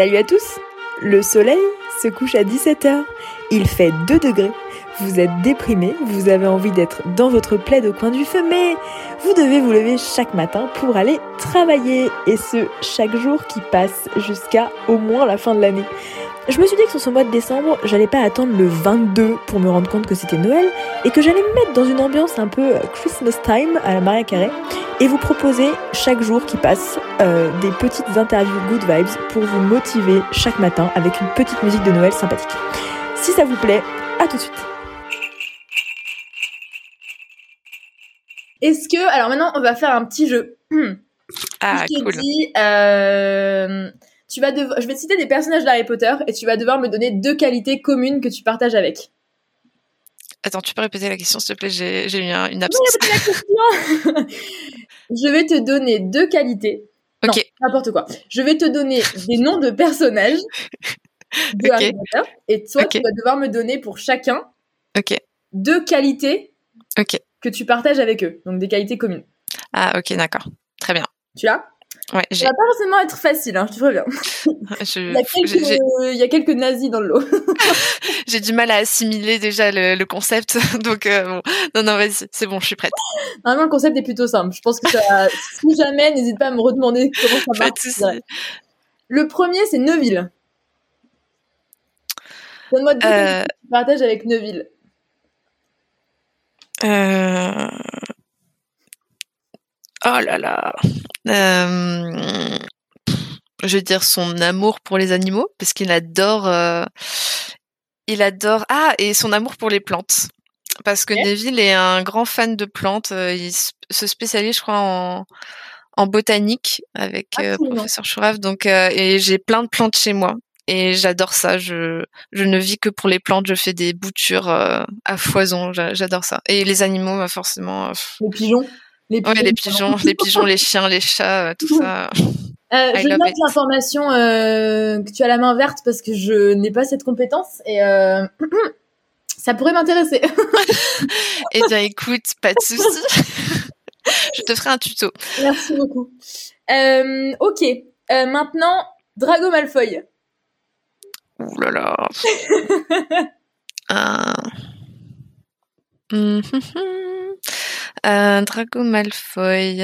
Salut à tous Le soleil se couche à 17h. Il fait 2 degrés. Vous êtes déprimé, vous avez envie d'être dans votre plaid au coin du feu, mais vous devez vous lever chaque matin pour aller travailler. Et ce, chaque jour qui passe jusqu'à au moins la fin de l'année. Je me suis dit que sur ce mois de décembre, j'allais pas attendre le 22 pour me rendre compte que c'était Noël et que j'allais me mettre dans une ambiance un peu Christmas time à la Maria Carré et vous proposer chaque jour qui passe euh, des petites interviews good vibes pour vous motiver chaque matin avec une petite musique de Noël sympathique. Si ça vous plaît, à tout de suite. Est-ce que alors maintenant on va faire un petit jeu. Ah je te cool. dis, euh, tu vas devoir, je vais te citer des personnages d'Harry Potter et tu vas devoir me donner deux qualités communes que tu partages avec. Attends, tu peux répéter la question s'il te plaît? J'ai eu un- une Non, absence. il y a pas de question. je vais te donner deux qualités. Non, Ok. n'importe quoi. Je vais te donner des noms de personnages de. Harry Potter et toi tu vas devoir me donner pour chacun deux qualités que tu partages avec eux. Donc des qualités communes. Ah ok d'accord. Très bien. Tu as Ouais, Ça va pas forcément être facile, hein, je te préviens. je- Il y a quelques, il y a quelques nazis dans le lot. j'ai du mal à assimiler déjà le, le concept. Donc euh, bon, non non vas-y, c'est bon, je suis prête. Normalement, le concept est plutôt simple. Je pense que ça, si jamais, n'hésite pas à me redemander comment ça Pas marche. Le premier, c'est Neuville. Donne-moi deux Euh, qualités que tu partages avec Neuville. Euh... Oh là là. Euh, Je vais dire son amour pour les animaux, parce qu'il adore. euh, Il adore. Ah, et son amour pour les plantes. Parce que Ok. Neville est un grand fan de plantes. euh, Il se spécialise, je crois, en, en botanique avec euh, professeur Chourave. Donc, et j'ai plein de plantes chez moi. Et j'adore ça. Je, je ne vis que pour les plantes. Je fais des boutures à foison. J'a- J'adore ça. Et les animaux, bah, forcément. euh, pff, Les pigeons. Les Ouais, les pardon. pigeons, les pigeons, les chiens, les chats, euh, tout ça. Euh, je note l'information euh, que tu as la main verte parce que je n'ai pas cette compétence et euh, ça pourrait m'intéresser. Eh bien, écoute, pas de souci. Je te ferai un tuto. Merci beaucoup. Ok. Maintenant, Drago Malfoy. Ouh là là. Un Drago Malfoy.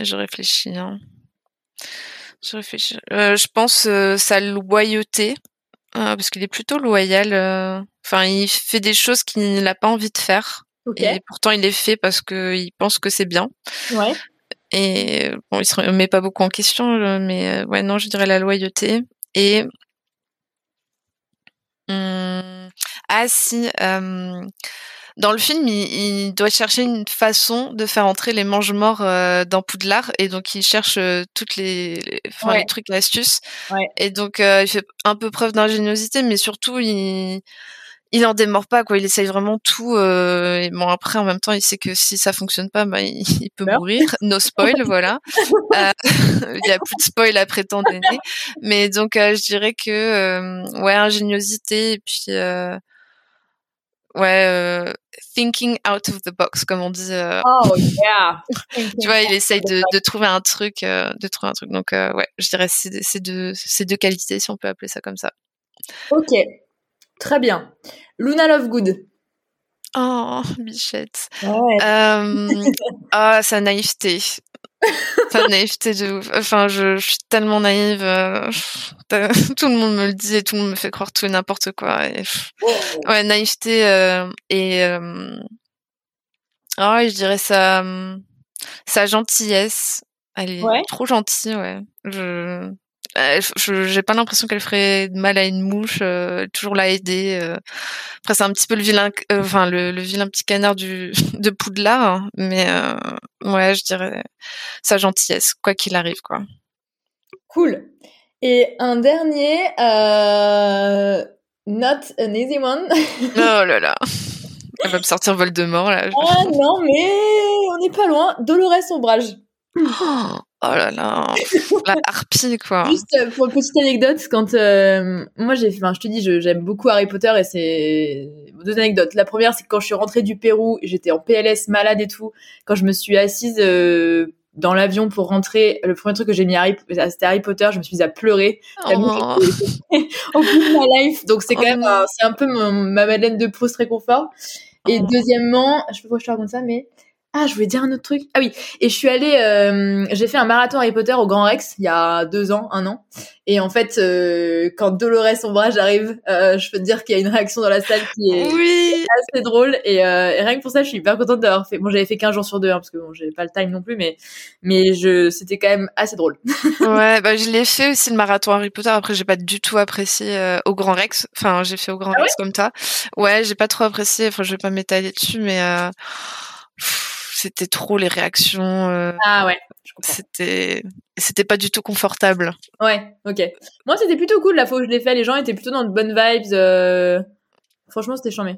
Je réfléchis. hein. Je réfléchis. Euh, je pense euh, sa loyauté, euh, parce qu'il est plutôt loyal. euh. Enfin, il fait des choses qu'il n'a pas envie de faire, et pourtant il les fait parce qu'il pense que c'est bien. Ouais. Et bon, il se remet pas beaucoup en question, euh, mais euh, ouais, non, je dirais la loyauté. Et Hum, ah si, euh, dans le film, il, il doit chercher une façon de faire entrer les mange-morts euh, dans Poudlard, et donc il cherche euh, toutes les, les, enfin, Ouais. les trucs et astuces. Ouais. Et donc euh, il fait un peu preuve d'ingéniosité, mais surtout il il en démord pas quoi. Il essaye vraiment tout. euh, et bon après en même temps il sait que si ça fonctionne pas, bah, il, il peut mourir. No spoil, voilà. Euh, Il y a plus de spoil après tant d'années. Mais donc euh, je dirais que euh, ouais ingéniosité et puis euh, ouais euh, thinking out of the box comme on dit. euh, Oh yeah. tu vois, il essaye de, de trouver un truc, euh, de trouver un truc. Donc ouais, je dirais c'est c'est deux c'est deux qualités si on peut appeler ça comme ça. Ok. Très bien. Luna Lovegood. Oh, bichette. Ouais. Ah, sa naïveté. Sa naïveté de ouf. Enfin, je, je suis tellement naïve. euh, tout le monde me le dit et tout le monde me fait croire tout et n'importe quoi. Et, ouais, naïveté euh, et euh, ah ouais, je dirais sa sa gentillesse. Elle est Ouais. trop gentille, ouais. Je euh, j'ai pas l'impression qu'elle ferait de mal à une mouche, euh, toujours à aider. euh. Après, c'est un petit peu le vilain, enfin le, le vilain petit canard du de Poudlard, hein, mais ouais, je dirais sa gentillesse, quoi qu'il arrive, quoi. Cool. Et un dernier, not an easy one. Oh là là, elle va me sortir Voldemort là. ah non, mais on n'est pas loin. Dolores Ombrage. Oh là là, la harpie quoi. Juste euh, pour une petite anecdote, quand euh, moi j'ai, enfin je te dis, j'aime beaucoup Harry Potter et c'est deux anecdotes. La première, c'est que quand je suis rentrée du Pérou, j'étais en PLS malade et tout. Quand je me suis assise euh, dans l'avion pour rentrer, le premier truc que j'ai mis Harry, c'était Harry Potter. Je me suis mise à pleurer. Oh. au bout de ma life. Donc c'est quand Oh même, c'est un peu mon- ma Madeleine de Proust réconfort. Et Oh. deuxièmement, je sais pas pourquoi je te raconte ça, mais ah, je voulais dire un autre truc. Ah oui, et je suis allée, euh, j'ai fait un marathon Harry Potter au Grand Rex il y a deux ans, un an. Et en fait, euh, quand Dolores Ombrage arrive, euh, je peux te dire qu'il y a une réaction dans la salle qui est Oui. assez drôle. Et, euh, et rien que pour ça, je suis hyper contente d'avoir fait. Bon, j'avais fait 15 jours sur deux, hein, parce que bon, j'ai pas le time non plus, mais mais je, c'était quand même assez drôle. Ouais, bah, je l'ai fait aussi le marathon Harry Potter. Après, j'ai pas du tout apprécié euh, au Grand Rex. Enfin, j'ai fait au Grand Ah Rex comme toi. Ouais, j'ai pas trop apprécié. Enfin, je vais pas m'étaler dessus, mais euh, c'était trop les réactions. euh, Ah ouais, c'était, c'était pas du tout confortable. Ouais, ok. Moi, c'était plutôt cool la fois où je l'ai fait. Les gens étaient plutôt dans de bonnes vibes. euh, Franchement, c'était charmé.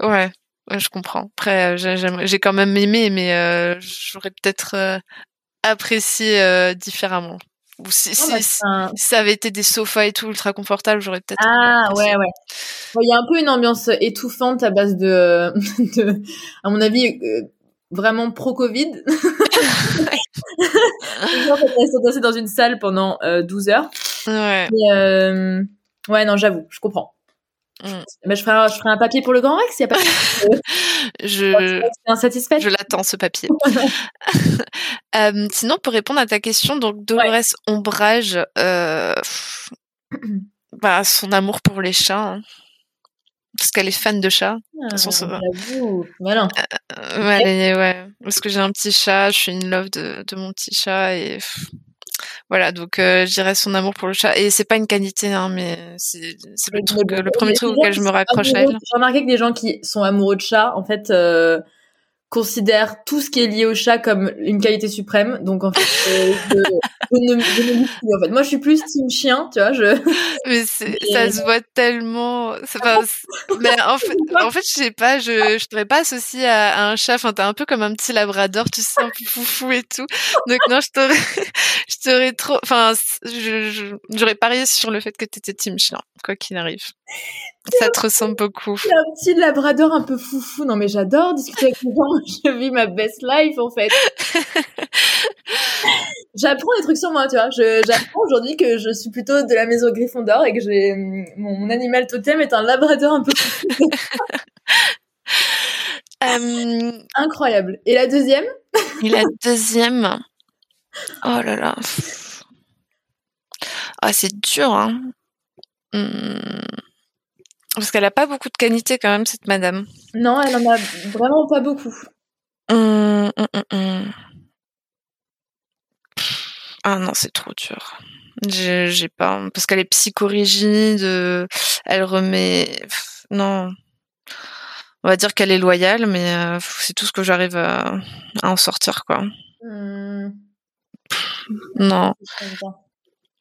Ouais, ouais, je comprends. Après, euh, j'ai- quand même aimé, mais euh, j'aurais peut-être apprécié différemment. Ou si, bah, si ça avait été des sofas et tout ultra confortables, j'aurais peut-être. Ah ouais, ouais. Bon, Il y a un peu une ambiance étouffante à base de, de à mon avis, vraiment pro-Covid. Restés dans une salle pendant euh, 12 heures. Ouais. Euh, ouais, non, j'avoue, je comprends. Mm. Mais je ferai, un, je ferai un papier pour le Grand Rex, il a pas de Je, insatisfaite. je l'attends ce papier. Euh, sinon, pour répondre à ta question, donc Dolores Ombrage, euh, bah, son amour pour les chats, hein. Parce qu'elle est fan de chats. Ah, façon, malin. Euh, ouais, ouais, parce que j'ai un petit chat, je suis in love de, de mon petit chat et voilà, donc euh, je dirais son amour pour le chat. Et c'est pas une qualité, hein, mais c'est le truc, le premier truc auquel je me raccroche à amoureux- elle. J'ai remarqué que des gens qui sont amoureux de chats, en fait, euh, considèrent tout ce qui est lié au chat comme une qualité suprême. Donc, en fait, euh, je, je ne, je ne plus, en fait. Moi, je suis plus team chien, tu vois. Je... Mais ça se voit tellement. pas- mais en fait, en fait, je sais pas, je, je pas associé à, à un chat. Enfin, t'es un peu comme un petit labrador, tu sais, un peu foufou et tout. Donc non, je t'aurais, je t'aurais trop. Enfin, je- j'aurais parié sur le fait que t'étais team chien, quoi qu'il arrive. Ça te ressemble beaucoup. J'ai un petit labrador un peu foufou. Non, mais j'adore discuter avec les gens. Je vis ma best life, en fait. J'apprends des trucs sur moi, tu vois. J'apprends aujourd'hui que je suis plutôt de la maison Gryffondor et que j'ai, mon, mon animal totem est un labrador un peu foufou. Euh, Incroyable. Et la deuxième? et la deuxième? Oh là là. Ah, c'est dur, hein. Hum. Parce qu'elle a pas beaucoup de qualité quand même, cette madame. Non, elle en a vraiment pas beaucoup. Hum, hum, hum. Ah non, c'est trop dur. J'ai pas. Parce qu'elle est psychorigide, euh, elle remet. Non. On va dire qu'elle est loyale, mais euh, c'est tout ce que j'arrive à, à en sortir, quoi. Non.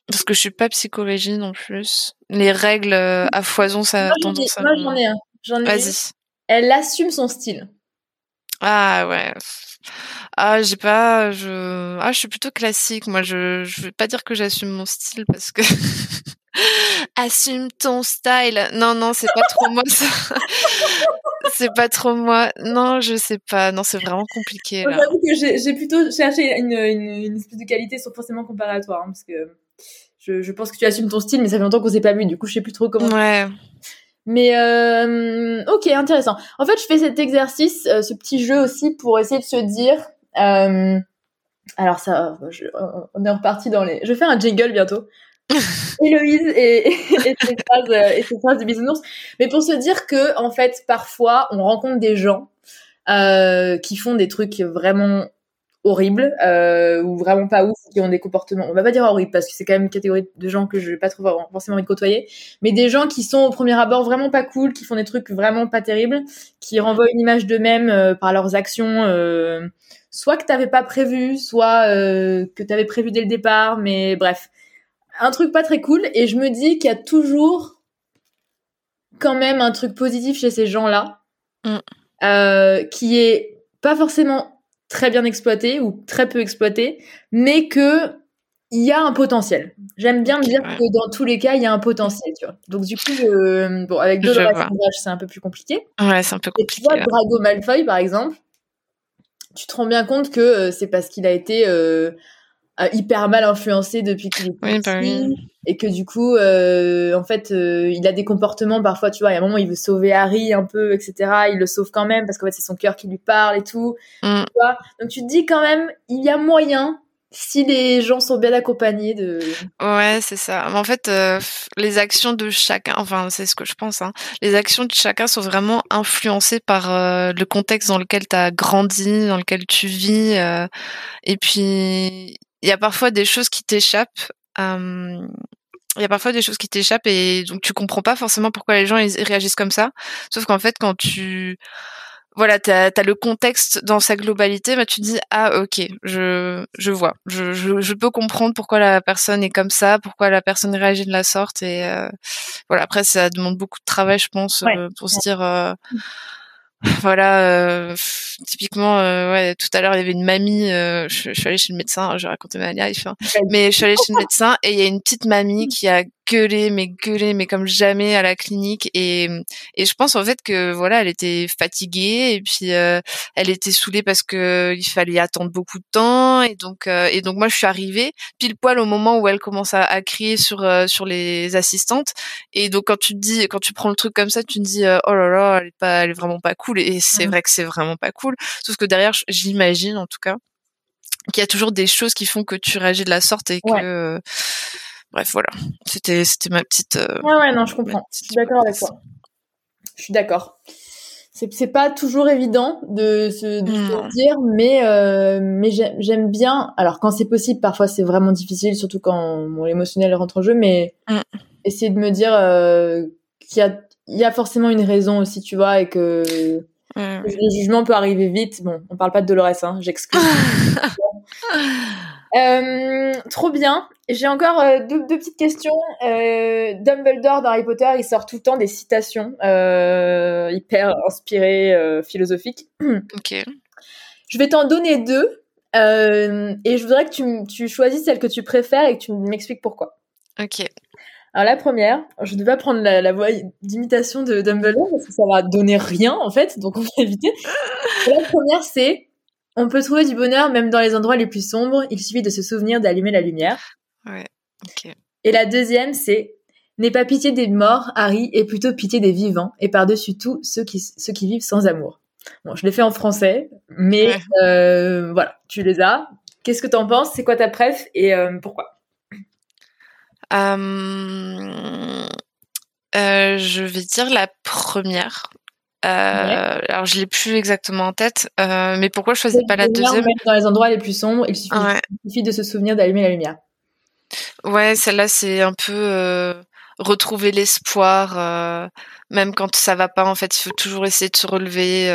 Parce que je suis pas psychorigide en plus. Les règles euh, à foison, ça a Moi, ai- tendance à. moi, j'en ai un. J'en ai. Vas-y. Elle assume son style. Ah ouais. Ah, j'ai pas. Je. Ah, je suis plutôt classique. Moi, je. Je vais pas dire que j'assume mon style parce que. Assume ton style. Non, non, c'est pas trop moi ça. c'est pas trop moi. Non, je sais pas. Non, c'est vraiment compliqué là. J'avoue que j'ai plutôt cherché une, une, une espèce de qualité sans forcément toi, hein, parce que je, je pense que tu assumes ton style, mais ça fait longtemps qu'on s'est pas vu, du coup je sais plus trop comment. Ouais. Mais euh, ok, intéressant. En fait, je fais cet exercice, euh, ce petit jeu aussi pour essayer de se dire. euh, alors ça, je- on est reparti dans les. Je vais faire un jingle bientôt. Héloïse et, et, ses phrases, euh, et ses phrases de bisounours. Mais pour se dire que, en fait, parfois, on rencontre des gens euh, qui font des trucs vraiment horribles euh, ou vraiment pas ouf, qui ont des comportements. On va pas dire horribles parce que c'est quand même une catégorie de gens que je vais pas trop forcément envie de côtoyer. Mais des gens qui sont au premier abord vraiment pas cool, qui font des trucs vraiment pas terribles, qui renvoient une image d'eux-mêmes euh, par leurs actions. euh, soit que t'avais pas prévu, soit euh, que t'avais prévu dès le départ, mais bref un truc pas très cool et je me dis qu'il y a toujours quand même un truc positif chez ces gens-là Mm. euh, qui est pas forcément très bien exploité ou très peu exploité mais que il y a un potentiel. J'aime bien me dire ouais. que dans tous les cas, il y a un potentiel, tu vois. Donc du coup, je- bon, avec Dolores c'est un peu plus compliqué. Ouais, c'est un peu Et tu compliqué. vois, là. Drago Malfoy, par exemple, tu te rends bien compte que c'est parce qu'il a été hyper mal influencé depuis qu'il est oui, bah et que du coup euh, en fait euh, il a des comportements parfois tu vois il y a un moment il veut sauver Harry un peu etc il le sauve quand même parce qu'en fait c'est son cœur qui lui parle et tout Mm. tu vois donc tu te dis quand même il y a moyen si les gens sont bien accompagnés de Ouais, c'est ça. En fait, euh, les actions de chacun, enfin, c'est ce que je pense, hein, les actions de chacun sont vraiment influencées par euh, le contexte dans lequel tu as grandi, dans lequel tu vis. euh, et puis, il y a parfois des choses qui t'échappent. euh, il y a parfois des choses qui t'échappent et donc tu comprends pas forcément pourquoi les gens ils réagissent comme ça. Sauf qu'en fait, quand tu voilà, t'as as le contexte dans sa globalité, bah tu te dis ah ok, je je vois, je, je je peux comprendre pourquoi la personne est comme ça, pourquoi la personne réagit de la sorte et euh, voilà. Après, ça demande beaucoup de travail, je pense, Ouais. euh, pour se dire euh, voilà. euh, typiquement, euh, ouais, tout à l'heure il y avait une mamie. euh, je, je suis allée chez le médecin, je raconter ma life. hein. Mais je suis allée chez le médecin et il y a une petite mamie qui a gueulé, mais gueulé, mais comme jamais à la clinique. Et, et je pense en fait que voilà, elle était fatiguée et puis euh, elle était saoulée parce que il fallait attendre beaucoup de temps. Et donc, euh, et donc moi je suis arrivée pile poil au moment où elle commence à, à crier sur euh, sur les assistantes. Et donc quand tu te dis, quand tu prends le truc comme ça, tu te dis euh, oh là là, elle est pas, elle est vraiment pas cool. Et c'est Mhm. vrai que c'est vraiment pas cool. Sauf que derrière, j'imagine en tout cas qu'il y a toujours des choses qui font que tu réagis de la sorte et que Ouais. euh, bref voilà. C'était c'était ma petite euh, ouais ouais non je comprends. Je suis d'accord avec toi. Je suis d'accord. C'est c'est pas toujours évident de se, de se Non. le dire mais euh, mais j'aime bien. Alors quand c'est possible parfois c'est vraiment difficile surtout quand bon, l'émotionnel rentre en jeu mais Mm. essayer de me dire euh, qu'il y a il y a forcément une raison aussi tu vois et que Ouais. le jugement peut arriver vite bon on parle pas de Dolores hein j'excuse Euh, trop bien. J'ai encore euh, deux, deux petites questions. Euh, Dumbledore dans Harry Potter, il sort tout le temps des citations hyper inspirées, philosophiques. ok Je vais t'en donner deux et je voudrais que tu, tu choisisses celle que tu préfères et que tu m'expliques pourquoi. ok Alors la première, je ne vais pas prendre la, la voix d'imitation de Dumbledore parce que ça va donner rien en fait, donc on va éviter. La première, c'est on peut trouver du bonheur même dans les endroits les plus sombres. Il suffit de se souvenir d'allumer la lumière. ouais Et la deuxième, c'est N'aie pas pitié des morts, Harry, et plutôt pitié des vivants, et par-dessus tout, ceux qui, ceux qui vivent sans amour. Bon, je l'ai fait en français, mais Ouais. euh, voilà, tu les as. Qu'est-ce que t'en penses? C'est quoi ta préf? Et euh, pourquoi? Je vais dire la première euh, alors je l'ai plus exactement en tête euh, mais pourquoi je choisis pas la deuxième? même Dans les endroits les plus sombres, il suffit, ouais il suffit de se souvenir d'allumer la lumière. Ouais, celle-là, c'est un peu euh, retrouver l'espoir, euh, même quand ça va pas. En fait, il faut toujours essayer de se relever.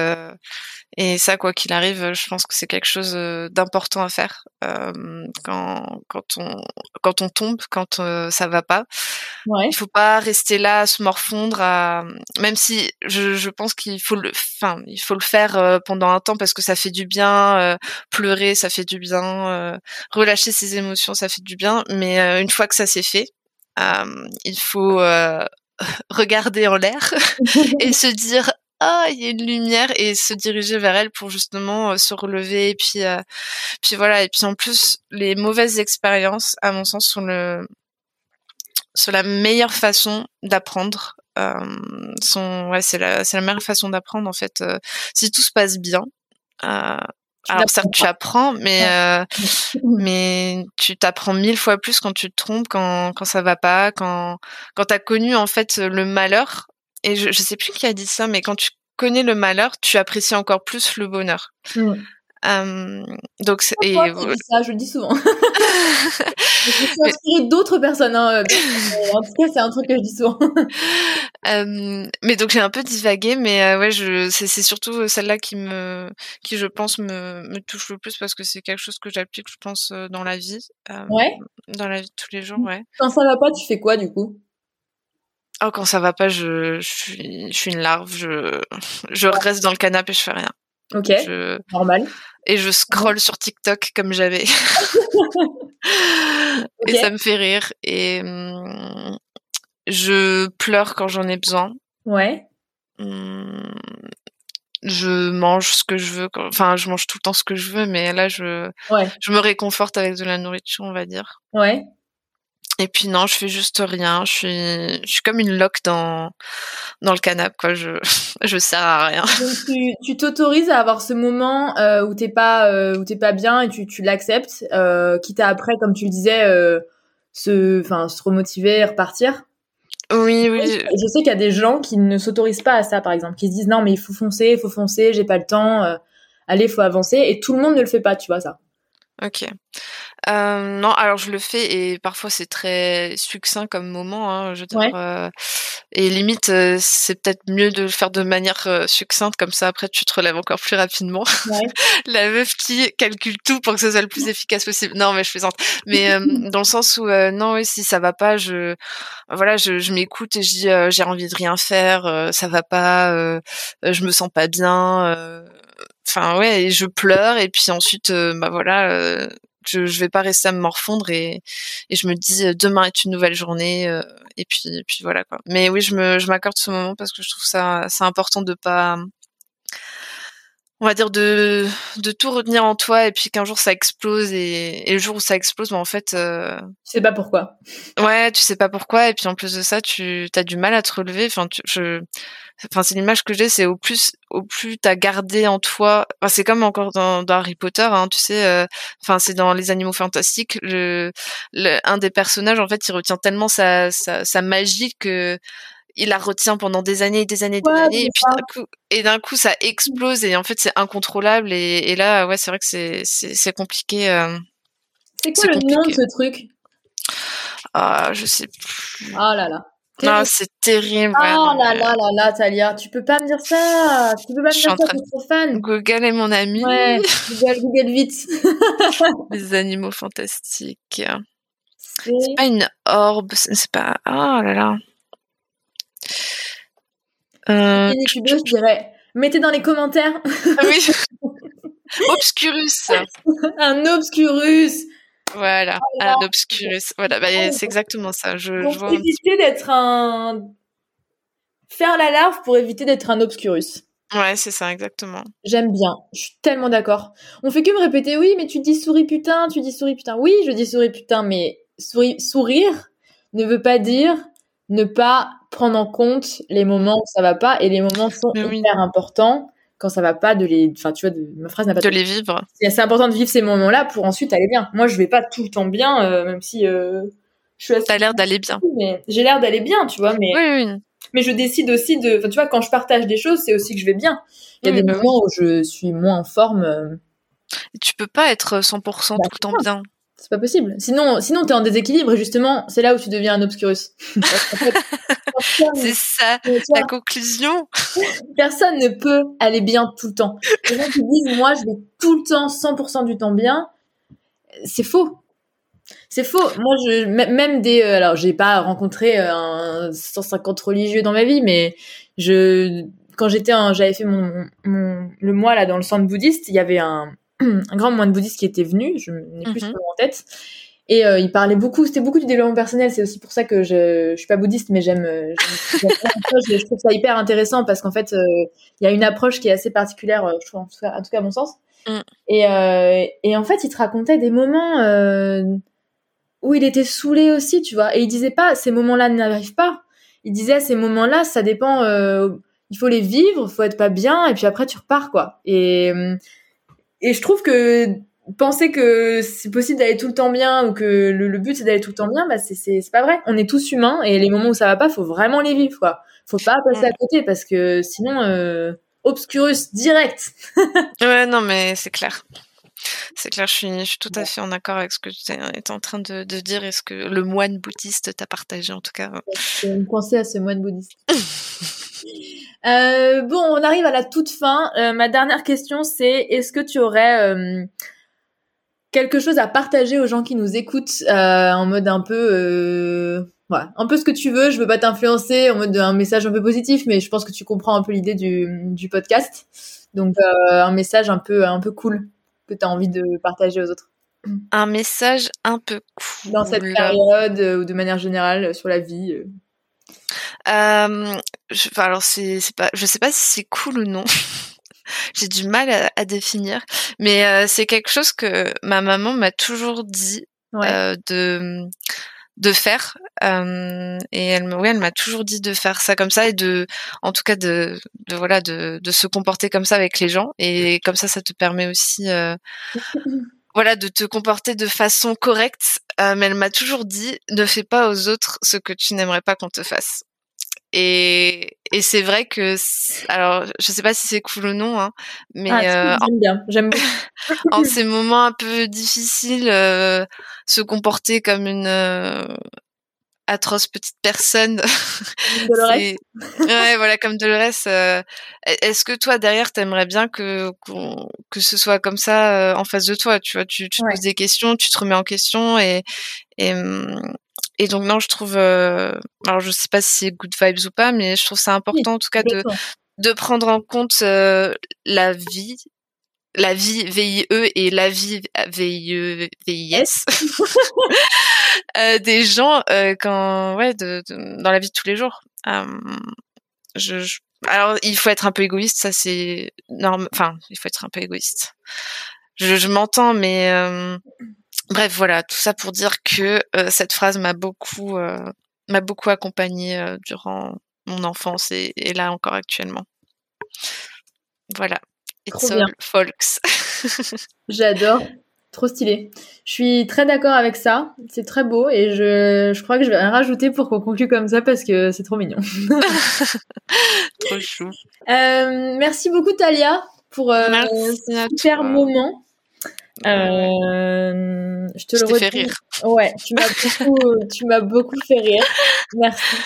Et ça, quoi qu'il arrive, je pense que c'est quelque chose euh, d'important à faire euh, quand quand on quand on tombe, quand euh, ça va pas. Ouais. Il faut pas rester là à se morfondre, à... même si je, je pense qu'il faut le, enfin, il faut le faire euh, pendant un temps parce que ça fait du bien. euh, pleurer, ça fait du bien. euh, relâcher ses émotions, ça fait du bien. Mais euh, une fois que ça s'est fait, euh, il faut euh, regarder en l'air et se dire ah il y a une lumière et se diriger vers elle pour justement euh, se relever et puis euh, puis voilà et puis en plus les mauvaises expériences à mon sens sont le sont la meilleure façon d'apprendre euh, sont ouais c'est la c'est la meilleure façon d'apprendre en fait euh, si tout se passe bien euh, alors certes tu apprends mais euh, mais tu t'apprends mille fois plus quand tu te trompes quand quand ça va pas quand quand t'as connu en fait le malheur et je, je sais plus qui a dit ça mais quand tu connais le malheur tu apprécies encore plus le bonheur Mm. Euh, donc c'est- et ça, je le dis souvent. je me suis inspirée d'autres personnes. Hein. mais En tout cas, c'est un truc que je dis souvent. Euh, mais donc j'ai un peu divagué, mais euh, ouais, je c'est c'est surtout celle-là qui me qui je pense me me touche le plus parce que c'est quelque chose que j'applique, je pense, euh, dans la vie, euh, Ouais. dans la vie de tous les jours, ouais. Quand ça va pas, tu fais quoi du coup? Oh, quand ça va pas, je je suis je suis une larve, je je reste dans le canapé, je fais rien. Ok, Je normal. et je scrolle sur TikTok comme j'avais. Et ça me fait rire et hum, je pleure quand j'en ai besoin. Ouais. Hum, je mange ce que je veux. Enfin, je mange tout le temps ce que je veux, mais là, je, je me réconforte avec de la nourriture, on va dire. Ouais. Et puis non, je fais juste rien. Je suis, je suis comme une loque dans dans le canapé, quoi. Je je sers à rien. Donc tu t'autorises à avoir ce moment euh, où t'es pas euh, où t'es pas bien et tu tu l'acceptes, euh, quitte à après, comme tu le disais, se enfin se remotiver, repartir? Oui, oui. Je sais qu'il y a des gens qui ne s'autorisent pas à ça, par exemple, qui se disent non mais il faut foncer, il faut foncer, j'ai pas le temps, allez, il faut avancer, et tout le monde ne le fait pas, tu vois ça. Ok. Euh, non, alors je le fais et parfois c'est très succinct comme moment. Hein, je veux dire, euh, et limite, euh, c'est peut-être mieux de le faire de manière euh, succincte, comme ça après tu te relèves encore plus rapidement. Ouais. La meuf qui calcule tout pour que ce soit le plus efficace possible. Non, mais je plaisante. Mais dans le sens où non, oui, si ça va pas, je voilà, je, je m'écoute et je dis j'ai envie de rien faire, ça va pas, je me sens pas bien. Enfin ouais, et je pleure et puis ensuite, bah voilà je, je vais pas rester à me morfondre et, et je me dis euh, demain est une nouvelle journée euh, et puis puis voilà quoi. Mais oui, je me je m'accorde ce moment parce que je trouve ça c'est important de pas on va dire de de tout retenir en toi et puis qu'un jour ça explose et, et le jour où ça explose ben en fait euh... tu sais pas pourquoi. Ouais tu sais pas pourquoi et puis en plus de ça tu as du mal à te relever. Enfin je enfin c'est l'image que j'ai c'est au plus au plus t'as gardé en toi. Enfin, c'est comme encore dans, dans, Harry Potter hein, tu sais euh, enfin c'est dans les animaux fantastiques le, le, un des personnages en fait il retient tellement sa sa, sa magie que il la retient pendant des années et des années et des années et puis d'un coup et d'un coup ça explose et en fait c'est incontrôlable et, et, là ouais c'est vrai que c'est c'est, compliqué euh, c'est quoi le nom de ce truc? Ah je sais plus oh là là non, c'est terrible. Oh là là là là, Talia, tu peux pas me dire ça. Tu peux pas me dire ça, t'es trop fan. Google est mon ami. Ouais, Google, Google vite. Les animaux fantastiques. C'est pas une orbe, c'est pas. Oh là là. Euh... je dirais. Mettez dans les commentaires. Ah oui. Obscurus. un obscurus. Voilà, un obscurus. Voilà, bah, c'est exactement ça. Je, pour je éviter d'être un. Faire la larve pour éviter d'être un obscurus. Ouais, c'est ça, exactement. J'aime bien. Je suis tellement d'accord. On fait que me répéter, oui, mais tu dis souris putain, tu dis souris putain. Oui, je dis souris putain, mais souris, sourire ne veut pas dire ne pas prendre en compte les moments où ça va pas et les moments sont hyper importants quand ça va pas de les enfin tu vois de, ma phrase n'a pas de, les vivre. C'est important de vivre ces moments là pour ensuite aller bien. Moi je vais pas tout le temps bien euh, même si euh, je suis assez t'as l'air d'aller bien. mais j'ai l'air d'aller bien tu vois mais oui, oui. mais je décide aussi de enfin tu vois quand je partage des choses c'est aussi que je vais bien. Il y a oui, des bah moments où je suis moins en forme euh... tu peux pas être 100% bah, tout le temps bien. C'est pas possible. Sinon, sinon t'es en déséquilibre et justement, c'est là où tu deviens un obscurus. c'est ça, la conclusion. Personne ne peut aller bien tout le temps. Les gens qui disent, moi, je vais tout le temps, 100% du temps bien, c'est faux. C'est faux. Moi, je, même des, euh, alors, j'ai pas rencontré euh, un 150 religieux dans ma vie, mais je, quand j'étais, j'avais fait mon, mon, le mois là dans le centre bouddhiste, il y avait un, un grand moine bouddhiste qui était venu, je n'ai plus mm -hmm. en tête, et euh, il parlait beaucoup, c'était beaucoup du développement personnel. C'est aussi pour ça que je, je suis pas bouddhiste, mais j'aime, euh, je, trouve ça hyper intéressant parce qu'en fait, euh, il y a une approche qui est assez particulière, euh, je trouve, en tout cas, en tout cas à mon sens. Mm. Et, euh, et en fait, il te racontait des moments où il était saoulé aussi, tu vois. Et il disait pas, ces moments-là n'arrivent pas. Il disait, ces moments-là, ça dépend. il faut les vivre, faut être pas bien, et puis après tu repars, quoi. Et et je trouve que penser que c'est possible d'aller tout le temps bien ou que le, le but c'est d'aller tout le temps bien, bah c'est c'est pas vrai. On est tous humains et les moments où ça va pas, faut vraiment les vivre quoi. Faut pas passer à côté parce que sinon euh, obscurus direct. ouais non mais c'est clair. C'est clair, je suis, je suis tout à fait en accord avec ce que tu es en train de, de dire et ce que le moine bouddhiste t'a partagé en tout cas. Je pensais à ce moine bouddhiste. euh, bon, on arrive à la toute fin. Euh, ma dernière question, c'est est-ce que tu aurais euh, quelque chose à partager aux gens qui nous écoutent euh, en mode un peu euh, voilà, un peu ce que tu veux, je veux pas t'influencer en mode un message un peu positif mais je pense que tu comprends un peu l'idée du, du podcast. Donc euh, un message un peu un peu cool que tu as envie de partager aux autres. Un message un peu cool dans cette période ou de manière générale sur la vie. Euh, je, alors c'est c'est pas je sais pas si c'est cool ou non. j'ai du mal à, définir, mais c'est quelque chose que ma maman m'a toujours dit de de faire. Et elle oui elle m'a toujours dit de faire ça comme ça et de en tout cas de, de voilà de, de se comporter comme ça avec les gens. Et comme ça ça te permet aussi voilà de te comporter de façon correcte. Mais elle m'a toujours dit ne fais pas aux autres ce que tu n'aimerais pas qu'on te fasse et, et c'est vrai que, alors, je sais pas si c'est cool ou non, hein, mais ah, euh, bien, j'aime en ces moments un peu difficiles, euh, se comporter comme une euh, atroce petite personne. Dolores. ouais, voilà, comme Dolores. Euh, est-ce que toi derrière t'aimerais bien que que ce soit comme ça en face de toi Tu vois, tu, tu te poses des questions, tu te remets en question et et hum, et donc non, je trouve, euh, alors je sais pas si c'est good vibes ou pas, mais je trouve ça important en tout cas de de prendre en compte euh, la vie, la vie VIE et la vie VIE VIS euh, des gens euh, quand ouais de, dans la vie de tous les jours. Je, je, alors il faut être un peu égoïste, ça c'est normal. Enfin, il faut être un peu égoïste. Je, je m'entends, mais Bref, voilà, tout ça pour dire que euh, cette phrase m'a beaucoup, euh, m'a beaucoup accompagnée euh, durant mon enfance et, là encore actuellement. Voilà. It's all folks. J'adore. Trop stylé. Je suis très d'accord avec ça. C'est très beau et je, je crois que je vais rien rajouter pour qu'on conclue comme ça parce que c'est trop mignon. trop chou. merci beaucoup Talia pour ce super moment. Euh, je te le fait rire. Ouais, tu m'as beaucoup, tu m'as beaucoup fait rire. Merci.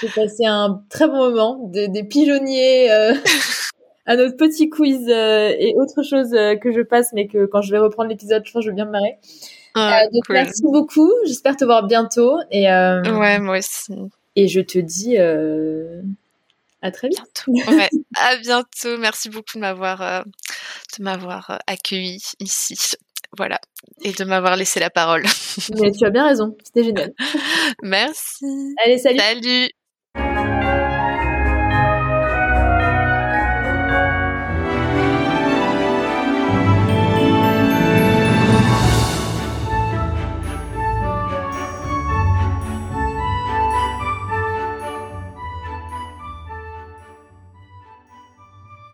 J'ai passé un très bon moment, des pigeonniers euh, à notre petit quiz euh, et autre chose euh, que je passe, mais que quand je vais reprendre l'épisode, je pense que je vais bien me marrer. Euh, donc merci beaucoup. J'espère te voir bientôt. Et ouais, moi aussi. Et je te dis à très bientôt. Ouais, à bientôt. Merci beaucoup de m'avoir euh, de m'avoir euh, accueilli ici. Voilà, et de m'avoir laissé la parole. Mais tu as bien raison, c'était génial. Merci. Allez, salut. Salut.